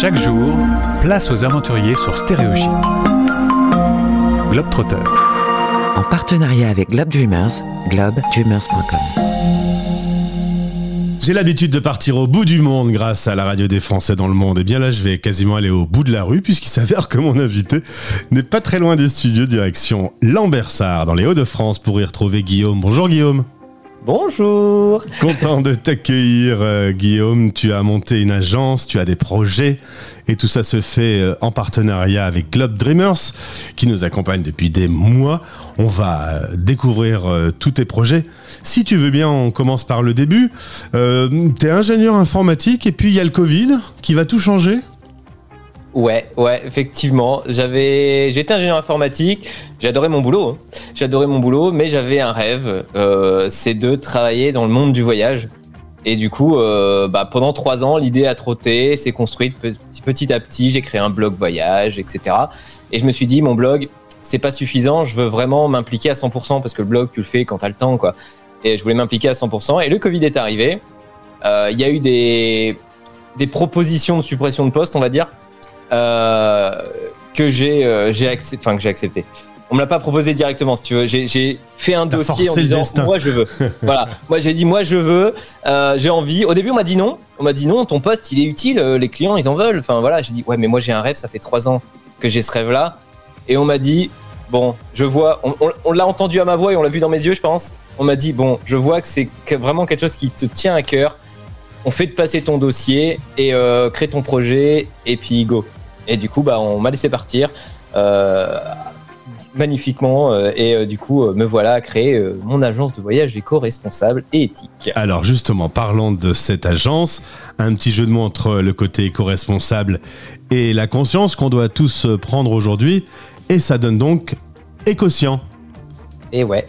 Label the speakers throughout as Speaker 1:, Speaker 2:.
Speaker 1: Chaque jour, place aux aventuriers sur Stéréo Chic. Globetrotter.
Speaker 2: En partenariat avec Globe Dreamers, globedreamers.com.
Speaker 3: J'ai l'habitude de partir au bout du monde grâce à la radio des Français dans le monde. Et bien là, je vais quasiment aller au bout de la rue puisqu'il s'avère que mon invité n'est pas très loin des studios direction Lambersart dans les Hauts-de-France pour y retrouver Guillaume. Bonjour Guillaume.
Speaker 4: Bonjour
Speaker 3: Content de t'accueillir euh, Guillaume, tu as monté une agence, tu as des projets et tout ça se fait euh, en partenariat avec Globe Dreamers qui nous accompagne depuis des mois. On va euh, découvrir tous tes projets. Si tu veux bien, on commence par le début. tu es ingénieur informatique et puis il y a le Covid qui va tout changer
Speaker 4: Ouais, ouais, effectivement. J'avais, j'étais ingénieur informatique. J'adorais mon boulot. Hein. J'adorais mon boulot, mais j'avais un rêve. Euh, c'est de travailler dans le monde du voyage. Et du coup, euh, bah, pendant trois ans, l'idée a trotté, s'est construite petit, à petit. J'ai créé un blog voyage, etc. Et je me suis dit, mon blog, c'est pas suffisant. Je veux vraiment m'impliquer à 100% parce que le blog, tu le fais quand t'as le temps, quoi. Et je voulais m'impliquer à 100%. Et le Covid est arrivé. Euh, il y a eu des, des propositions de suppression de poste, on va dire euh, que j'ai euh, j'ai accepté, enfin que j'ai accepté. On me l'a pas proposé directement, si tu veux. J'ai fait un dossier en disant moi je veux. voilà, moi j'ai dit moi je veux, euh, j'ai envie. Au début on m'a dit non, on m'a dit non, ton poste il est utile, les clients ils en veulent. Enfin voilà, j'ai dit ouais mais moi j'ai un rêve, ça fait trois ans que j'ai ce rêve là, et on m'a dit bon, je vois, on, l'a entendu à ma voix et on l'a vu dans mes yeux, je pense. On m'a dit bon, je vois que c'est vraiment quelque chose qui te tient à cœur. On fait de passer ton dossier et crée ton projet et puis go. Et du coup, bah, on m'a laissé partir euh, magnifiquement. Euh, et euh, du coup, me voilà à créer mon agence de voyage éco-responsable et éthique.
Speaker 3: Alors justement, parlons de cette agence. Un petit jeu de mots entre le côté éco-responsable et la conscience qu'on doit tous prendre aujourd'hui. Et ça donne donc Écoscient.
Speaker 4: Et ouais.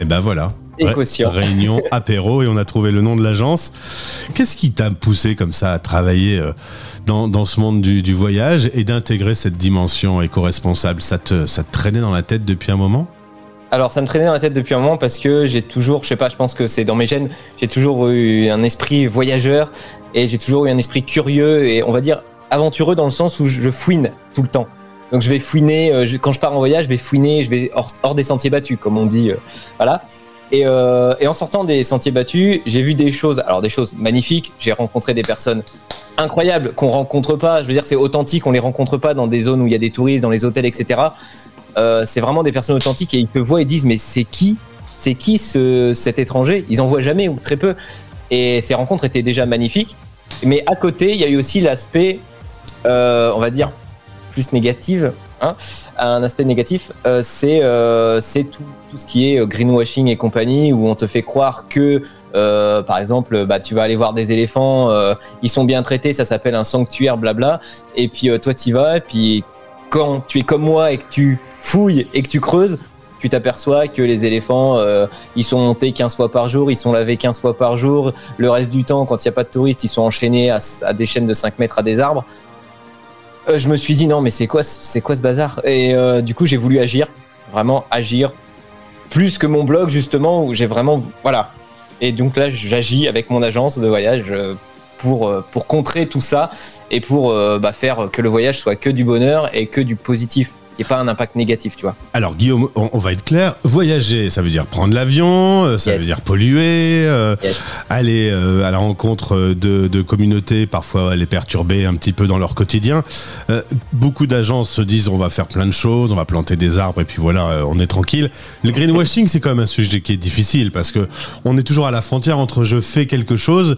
Speaker 3: Et ben voilà.
Speaker 4: Écoscient.
Speaker 3: Réunion, apéro, et on a trouvé le nom de l'agence. Qu'est-ce qui t'a poussé comme ça à travailler dans, ce monde du, voyage et d'intégrer cette dimension éco-responsable? Ça te, ça te traînait dans la tête depuis un moment?
Speaker 4: Alors ça me traînait dans la tête depuis un moment parce que j'ai toujours, je sais pas, je pense que c'est dans mes gènes, j'ai toujours eu un esprit voyageur et j'ai toujours eu un esprit curieux et on va dire aventureux dans le sens où je fouine tout le temps. Donc je vais fouiner, euh, quand je pars en voyage, je vais fouiner, je vais hors, des sentiers battus, comme on dit. Euh, voilà. Et, euh, et, en sortant des sentiers battus, j'ai vu des choses, alors des choses magnifiques. J'ai rencontré des personnes incroyables qu'on rencontre pas. Je veux dire, c'est authentique, on les rencontre pas dans des zones où il y a des touristes, dans les hôtels, etc. Euh, c'est vraiment des personnes authentiques et ils te voient et disent mais c'est qui, c'est qui ce, cet étranger? Ils en voient jamais ou très peu. Et ces rencontres étaient déjà magnifiques. Mais à côté, il y a eu aussi l'aspect, euh, on va dire, plus négative. Hein. Un aspect négatif, euh, c'est c'est tout, ce qui est greenwashing et compagnie, où on te fait croire que euh, par exemple, bah, tu vas aller voir des éléphants, euh, ils sont bien traités, ça s'appelle un sanctuaire, blabla. Et puis euh, toi, tu vas, et puis quand tu es comme moi et que tu fouilles et que tu creuses, tu t'aperçois que les éléphants, ils sont montés 15 fois par jour, ils sont lavés 15 fois par jour. Le reste du temps, quand il n'y a pas de touristes, ils sont enchaînés à, des chaînes de 5 mètres à des arbres. Je me suis dit non, mais c'est quoi, c'est quoi ce bazar? Et du coup, j'ai voulu agir, vraiment agir, plus que mon blog justement, où j'ai vraiment, voilà, et donc là, j'agis avec mon agence de voyage euh, pour, euh, contrer tout ça et pour euh, bah, faire que le voyage soit que du bonheur et que du positif n'y pas un impact négatif, tu vois.
Speaker 3: Alors Guillaume, on, va être clair, voyager, ça veut dire prendre l'avion, euh, ça veut dire polluer, euh, aller euh, à la rencontre de, communautés, parfois les perturber un petit peu dans leur quotidien. beaucoup d'agences se disent on va faire plein de choses, on va planter des arbres et puis voilà, on est tranquille. Le greenwashing, c'est quand même un sujet qui est difficile parce que on est toujours à la frontière entre je fais quelque chose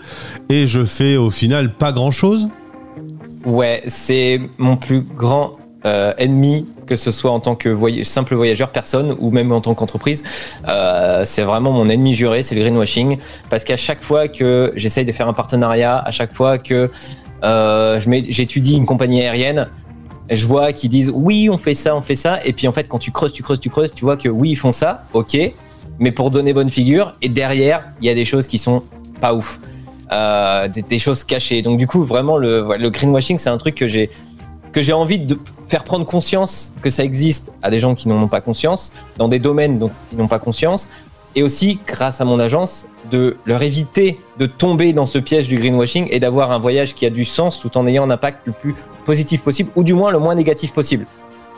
Speaker 3: et je fais au final pas grand chose.
Speaker 4: Ouais, c'est mon plus grand euh, ennemi, que ce soit en tant que simple voyageur, personne, ou même en tant qu'entreprise. Euh, c'est vraiment mon ennemi juré, c'est le greenwashing. Parce qu'à chaque fois que j'essaye de faire un partenariat, à chaque fois que euh, j'étudie une compagnie aérienne, je vois qu'ils disent oui, on fait ça, on fait ça. Et puis en fait, quand tu creuses, tu creuses, tu creuses, tu vois que oui, ils font ça, ok, mais pour donner bonne figure. Et derrière, il y a des choses qui sont pas ouf. des, choses cachées. Donc du coup, vraiment, le, le greenwashing, c'est un truc que j'ai j'ai envie de faire prendre conscience que ça existe à des gens qui n'en ont pas conscience, dans des domaines dont ils n'ont pas conscience, et aussi grâce à mon agence de leur éviter de tomber dans ce piège du greenwashing et d'avoir un voyage qui a du sens tout en ayant un impact le plus positif possible ou du moins le moins négatif possible.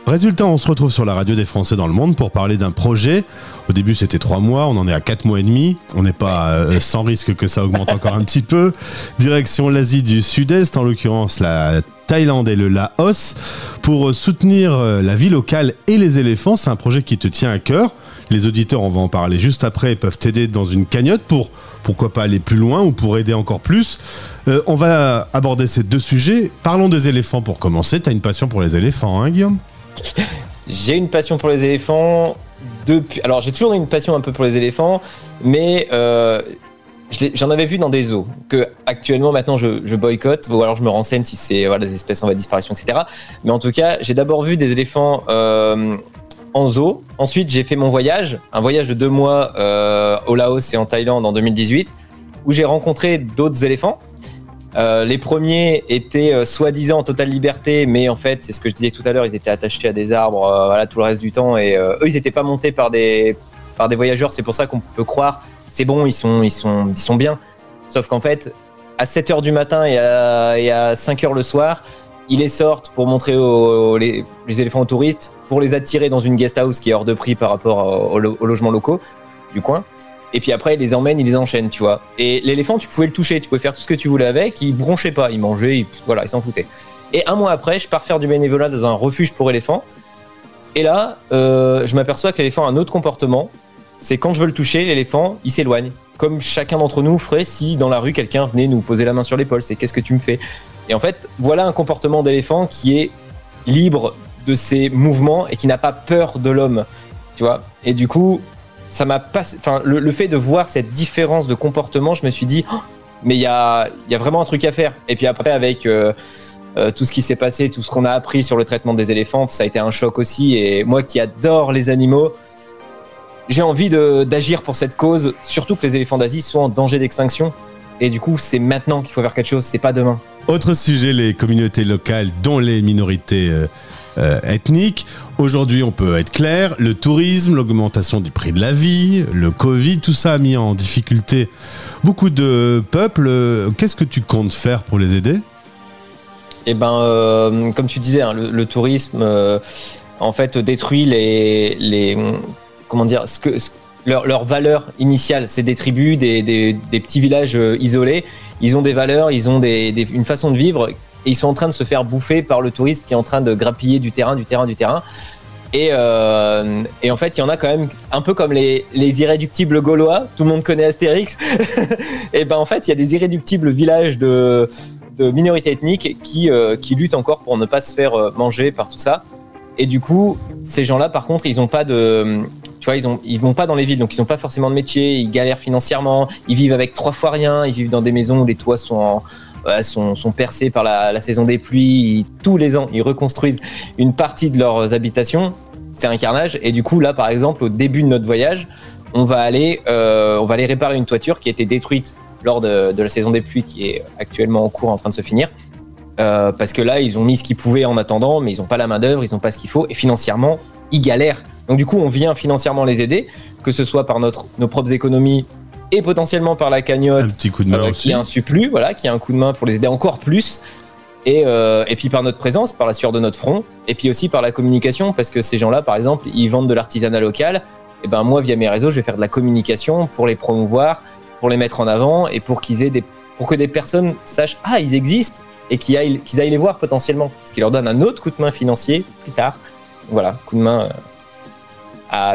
Speaker 3: Résultat, on se retrouve sur la radio des Français dans le monde pour parler d'un projet. Au début, c'était trois mois, on en est à quatre mois et demi. On n'est pas euh, sans risque que ça augmente encore un petit peu. Direction l'Asie du Sud-Est, en l'occurrence la Thaïlande et le Laos, pour soutenir euh, la vie locale et les éléphants. C'est un projet qui te tient à cœur. Les auditeurs, on va en parler juste après, peuvent t'aider dans une cagnotte pour pourquoi pas aller plus loin ou pour aider encore plus. Euh, on va aborder ces deux sujets. Parlons des éléphants pour commencer. Tu une passion pour les éléphants, hein, Guillaume?
Speaker 4: j'ai une passion pour les éléphants depuis. Alors, j'ai toujours eu une passion un peu pour les éléphants, mais euh, j'en avais vu dans des zoos que actuellement maintenant je, boycotte ou alors je me renseigne si c'est voilà, des espèces en voie de disparition, etc. Mais en tout cas, j'ai d'abord vu des éléphants euh, en zoo. Ensuite, j'ai fait mon voyage, un voyage de deux mois euh, au Laos et en Thaïlande en 2018, où j'ai rencontré d'autres éléphants. Euh, les premiers étaient euh, soi-disant en totale liberté, mais en fait, c'est ce que je disais tout à l'heure, ils étaient attachés à des arbres euh, voilà, tout le reste du temps et eux, ils n'étaient pas montés par des, voyageurs. C'est pour ça qu'on peut croire, c'est bon, ils sont, ils, sont, ils bien. Sauf qu'en fait, à 7 h du matin et à, et à 5 h le soir, ils les sortent pour montrer les, éléphants aux touristes, pour les attirer dans une guest house qui est hors de prix par rapport aux logements locaux du coin. Et puis après, il les emmène, il les enchaîne, tu vois. Et l'éléphant, tu pouvais le toucher, tu pouvais faire tout ce que tu voulais avec, il bronchait pas, il mangeait, il, voilà, il s'en foutait. Et un mois après, je pars faire du bénévolat dans un refuge pour éléphants. Et là, euh, je m'aperçois que l'éléphant a un autre comportement. C'est quand je veux le toucher, l'éléphant, il s'éloigne. Comme chacun d'entre nous ferait si dans la rue quelqu'un venait nous poser la main sur l'épaule. C'est qu'est-ce que tu me fais? Et en fait, voilà un comportement d'éléphant qui est libre de ses mouvements et qui n'a pas peur de l'homme. Tu vois Et du coup, ça m'a pas. Enfin, le, fait de voir cette différence de comportement, je me suis dit, oh, mais il y a, y a, vraiment un truc à faire. Et puis après, avec euh, euh, tout ce qui s'est passé, tout ce qu'on a appris sur le traitement des éléphants, ça a été un choc aussi. Et moi qui adore les animaux, j'ai envie d'agir pour cette cause, surtout que les éléphants d'Asie sont en danger d'extinction. Et du coup, c'est maintenant qu'il faut faire quelque chose, c'est pas demain.
Speaker 3: Autre sujet, les communautés locales, dont les minorités. Euh, euh, ethnique. Aujourd'hui, on peut être clair, le tourisme, l'augmentation du prix de la vie, le Covid, tout ça a mis en difficulté beaucoup de peuples. Qu'est-ce que tu comptes faire pour les aider?
Speaker 4: Eh ben, euh, comme tu disais, hein, le, tourisme, euh, en fait, détruit les, les comment dire, ce que, initiale. C'est des tribus, des, des, petits villages isolés. Ils ont des valeurs, ils ont des, une façon de vivre et ils sont en train de se faire bouffer par le tourisme qui est en train de grappiller du terrain, du terrain, du terrain. Et, euh, en fait, il y en a quand même un peu comme les, les irréductibles gaulois. Tout le monde connaît Astérix. et ben en fait, il y a des irréductibles villages de, minorités ethniques qui, euh, qui luttent encore pour ne pas se faire euh, manger par tout ça. Et du coup, ces gens-là, par contre, ils ont pas de, tu vois, ils ont, ils vont pas dans les villes, donc ils n'ont pas forcément de métier. Ils galèrent financièrement. Ils vivent avec trois fois rien. Ils vivent dans des maisons où les toits sont en, sont, percés par la, saison des pluies. tous les ans, ils reconstruisent une partie de leurs habitations. C'est un carnage. Et du coup, là, par exemple, au début de notre voyage, on va aller, euh, on va aller réparer une toiture qui a été détruite lors de, la saison des pluies, qui est actuellement en cours, en train de se finir. Euh, parce que là, ils ont mis ce qu'ils pouvaient en attendant, mais ils n'ont pas la main d'œuvre, ils n'ont pas ce qu'il faut, et financièrement, ils galèrent. Donc du coup, on vient financièrement les aider, que ce soit par notre, nos propres économies et potentiellement par la cagnotte
Speaker 3: un petit coup de main
Speaker 4: euh, qui est un supplu, voilà, qui a un coup de main pour les aider encore plus. Et, euh, et, puis par notre présence, par la sueur de notre front, et puis aussi par la communication, parce que ces gens-là, par exemple, ils vendent de l'artisanat local. Et ben moi, via mes réseaux, je vais faire de la communication pour les promouvoir, pour les mettre en avant, et pour qu'ils aient des, pour que des personnes sachent ah ils existent et qu'ils aillent, qu'ils aillent les voir potentiellement, ce qui leur donne un autre coup de main financier plus tard. Voilà, coup de main.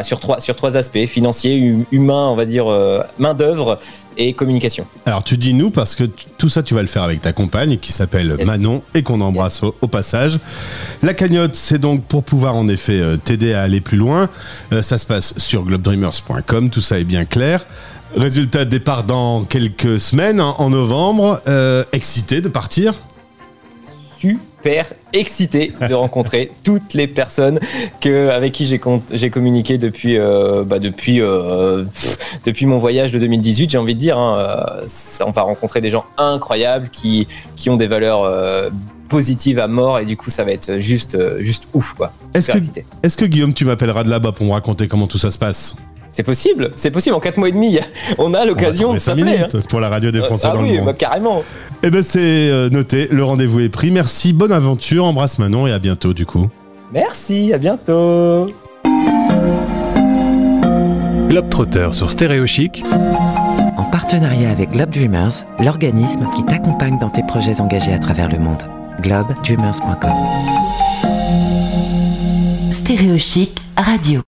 Speaker 4: Sur, trois, sur trois aspects, financier, humain, on va dire, euh, main-d'œuvre et communication.
Speaker 3: Alors tu dis nous parce que tout ça tu vas le faire avec ta compagne qui s'appelle Manon et qu'on embrasse au, passage. La cagnotte c'est donc pour pouvoir en effet euh, t'aider à aller plus loin. Euh, ça se passe sur globedreamers.com, tout ça est bien clair. Résultat départ dans quelques semaines hein, en novembre. excité de partir?
Speaker 4: Super excité de rencontrer toutes les personnes que, avec qui j'ai communiqué depuis, euh, bah depuis, euh, depuis mon voyage de 2018, j'ai envie de dire. Hein, euh, on va rencontrer des gens incroyables qui, qui ont des valeurs positives à mort et du coup ça va être juste, juste ouf quoi.
Speaker 3: Est-ce que, est que Guillaume tu m'appelleras de là-bas pour me raconter comment tout ça se passe?
Speaker 4: C'est possible, c'est possible. En 4 mois et demi, on a l'occasion de s'appeler. Hein.
Speaker 3: Pour la radio des Français
Speaker 4: ah
Speaker 3: dans
Speaker 4: oui,
Speaker 3: le monde.
Speaker 4: bah, carrément.
Speaker 3: Eh ben c'est euh, noté, le rendez-vous est pris. Merci, bonne aventure, embrasse Manon et à bientôt du coup.
Speaker 4: Merci, à bientôt.
Speaker 1: Globetrotter sur Stéréo Chic,
Speaker 2: En partenariat avec Globe Dreamers, l'organisme qui t'accompagne dans tes projets engagés à travers le monde. globedreamers.com
Speaker 5: Stéréo Chic Radio.